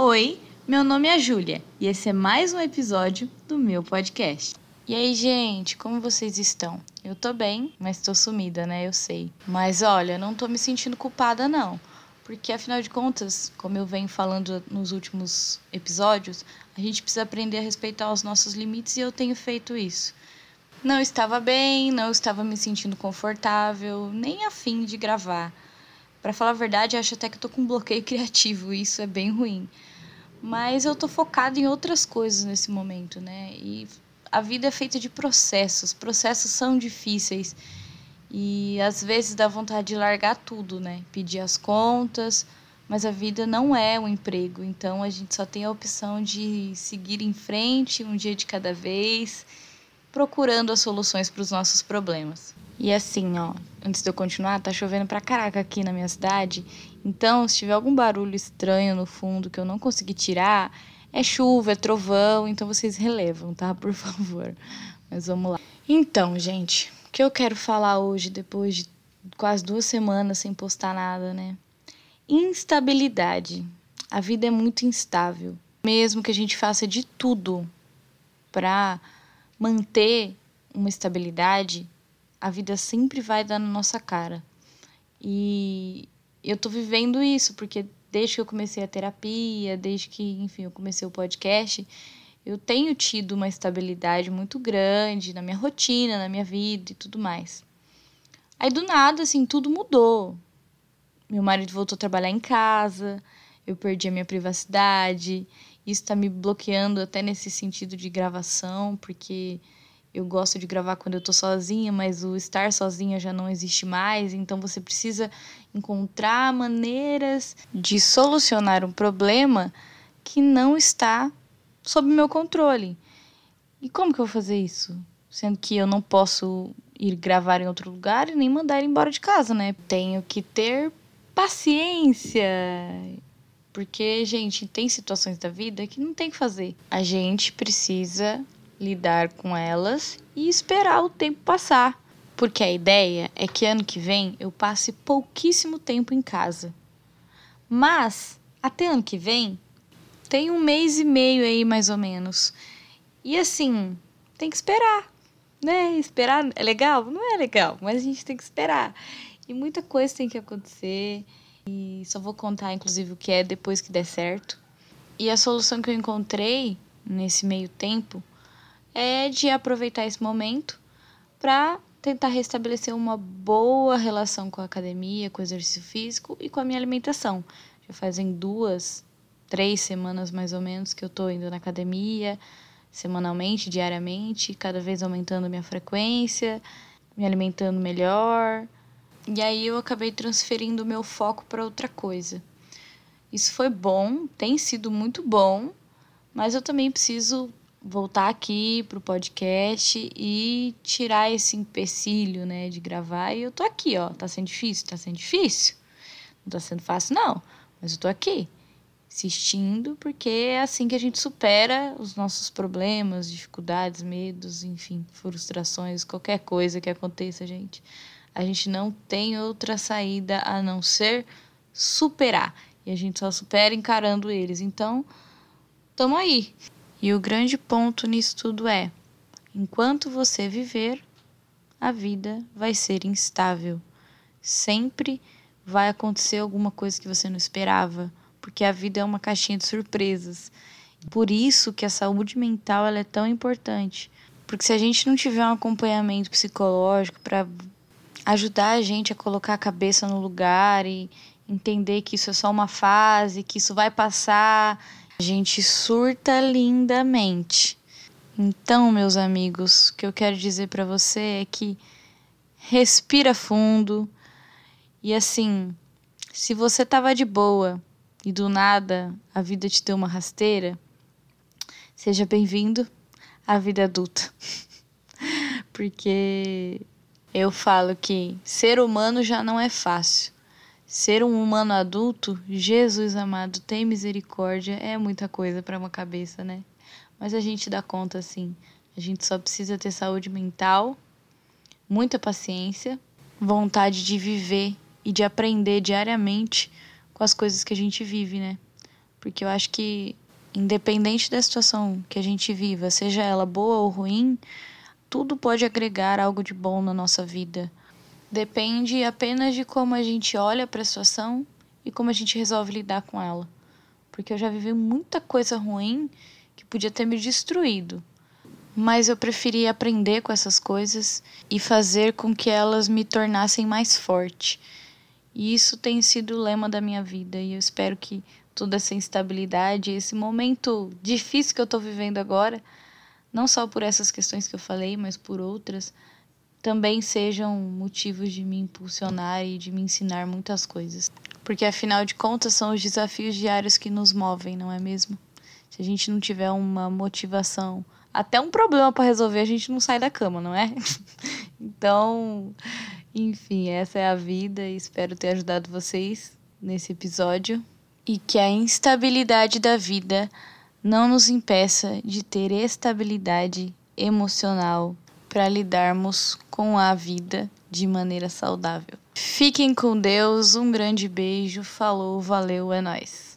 Oi, meu nome é Júlia e esse é mais um episódio do meu podcast. E aí, gente, como vocês estão? Eu tô bem, mas tô sumida, né? Eu sei. Mas olha, não tô me sentindo culpada, não. Porque afinal de contas, como eu venho falando nos últimos episódios, a gente precisa aprender a respeitar os nossos limites e eu tenho feito isso. Não estava bem, não estava me sentindo confortável, nem afim de gravar. Para falar a verdade, acho até que eu tô com um bloqueio criativo, e isso é bem ruim. Mas eu tô focada em outras coisas nesse momento, né? E a vida é feita de processos. Processos são difíceis. E às vezes dá vontade de largar tudo, né? Pedir as contas, mas a vida não é um emprego, então a gente só tem a opção de seguir em frente, um dia de cada vez, procurando as soluções para os nossos problemas. E assim, ó, antes de eu continuar, tá chovendo pra caraca aqui na minha cidade. Então, se tiver algum barulho estranho no fundo que eu não consegui tirar, é chuva, é trovão, então vocês relevam, tá? Por favor. Mas vamos lá. Então, gente, o que eu quero falar hoje, depois de quase duas semanas sem postar nada, né? Instabilidade. A vida é muito instável. Mesmo que a gente faça de tudo para manter uma estabilidade, a vida sempre vai dar na nossa cara. E eu tô vivendo isso, porque desde que eu comecei a terapia, desde que, enfim, eu comecei o podcast, eu tenho tido uma estabilidade muito grande na minha rotina, na minha vida e tudo mais. Aí do nada, assim, tudo mudou. Meu marido voltou a trabalhar em casa, eu perdi a minha privacidade. Isso tá me bloqueando até nesse sentido de gravação, porque eu gosto de gravar quando eu tô sozinha, mas o estar sozinha já não existe mais, então você precisa encontrar maneiras de solucionar um problema que não está sob meu controle. E como que eu vou fazer isso? Sendo que eu não posso ir gravar em outro lugar e nem mandar ele embora de casa, né? Tenho que ter paciência. Porque, gente, tem situações da vida que não tem que fazer. A gente precisa lidar com elas e esperar o tempo passar. Porque a ideia é que ano que vem eu passe pouquíssimo tempo em casa. Mas, até ano que vem, tem um mês e meio aí mais ou menos. E assim, tem que esperar, né? Esperar é legal? Não é legal, mas a gente tem que esperar. E muita coisa tem que acontecer. E só vou contar, inclusive, o que é depois que der certo. E a solução que eu encontrei nesse meio tempo é de aproveitar esse momento para tentar restabelecer uma boa relação com a academia, com o exercício físico e com a minha alimentação. Já fazem duas, três semanas mais ou menos que eu estou indo na academia, semanalmente, diariamente, cada vez aumentando minha frequência, me alimentando melhor. E aí eu acabei transferindo meu foco para outra coisa. Isso foi bom, tem sido muito bom, mas eu também preciso voltar aqui pro podcast e tirar esse empecilho, né, de gravar. E eu tô aqui, ó. Tá sendo difícil? Tá sendo difícil? Não tá sendo fácil, não. Mas eu tô aqui, insistindo, porque é assim que a gente supera os nossos problemas, dificuldades, medos, enfim, frustrações, qualquer coisa que aconteça, gente. A gente não tem outra saída a não ser superar. E a gente só supera encarando eles. Então, tamo aí. E o grande ponto nisso tudo é: enquanto você viver, a vida vai ser instável. Sempre vai acontecer alguma coisa que você não esperava, porque a vida é uma caixinha de surpresas. Por isso que a saúde mental ela é tão importante. Porque se a gente não tiver um acompanhamento psicológico para ajudar a gente a colocar a cabeça no lugar e entender que isso é só uma fase, que isso vai passar a gente surta lindamente. Então, meus amigos, o que eu quero dizer para você é que respira fundo e assim, se você tava de boa e do nada a vida te deu uma rasteira, seja bem-vindo à vida adulta. Porque eu falo que ser humano já não é fácil. Ser um humano adulto, Jesus amado, tem misericórdia, é muita coisa para uma cabeça, né? Mas a gente dá conta sim. A gente só precisa ter saúde mental, muita paciência, vontade de viver e de aprender diariamente com as coisas que a gente vive, né? Porque eu acho que, independente da situação que a gente viva, seja ela boa ou ruim, tudo pode agregar algo de bom na nossa vida. Depende apenas de como a gente olha para a situação e como a gente resolve lidar com ela. Porque eu já vivi muita coisa ruim que podia ter me destruído. Mas eu preferi aprender com essas coisas e fazer com que elas me tornassem mais forte. E isso tem sido o lema da minha vida e eu espero que toda essa instabilidade, esse momento difícil que eu estou vivendo agora, não só por essas questões que eu falei, mas por outras, também sejam motivos de me impulsionar e de me ensinar muitas coisas. Porque afinal de contas são os desafios diários que nos movem, não é mesmo? Se a gente não tiver uma motivação, até um problema para resolver, a gente não sai da cama, não é? então, enfim, essa é a vida e espero ter ajudado vocês nesse episódio e que a instabilidade da vida não nos impeça de ter estabilidade emocional para lidarmos com a vida de maneira saudável. Fiquem com Deus, um grande beijo, falou, valeu, é nós.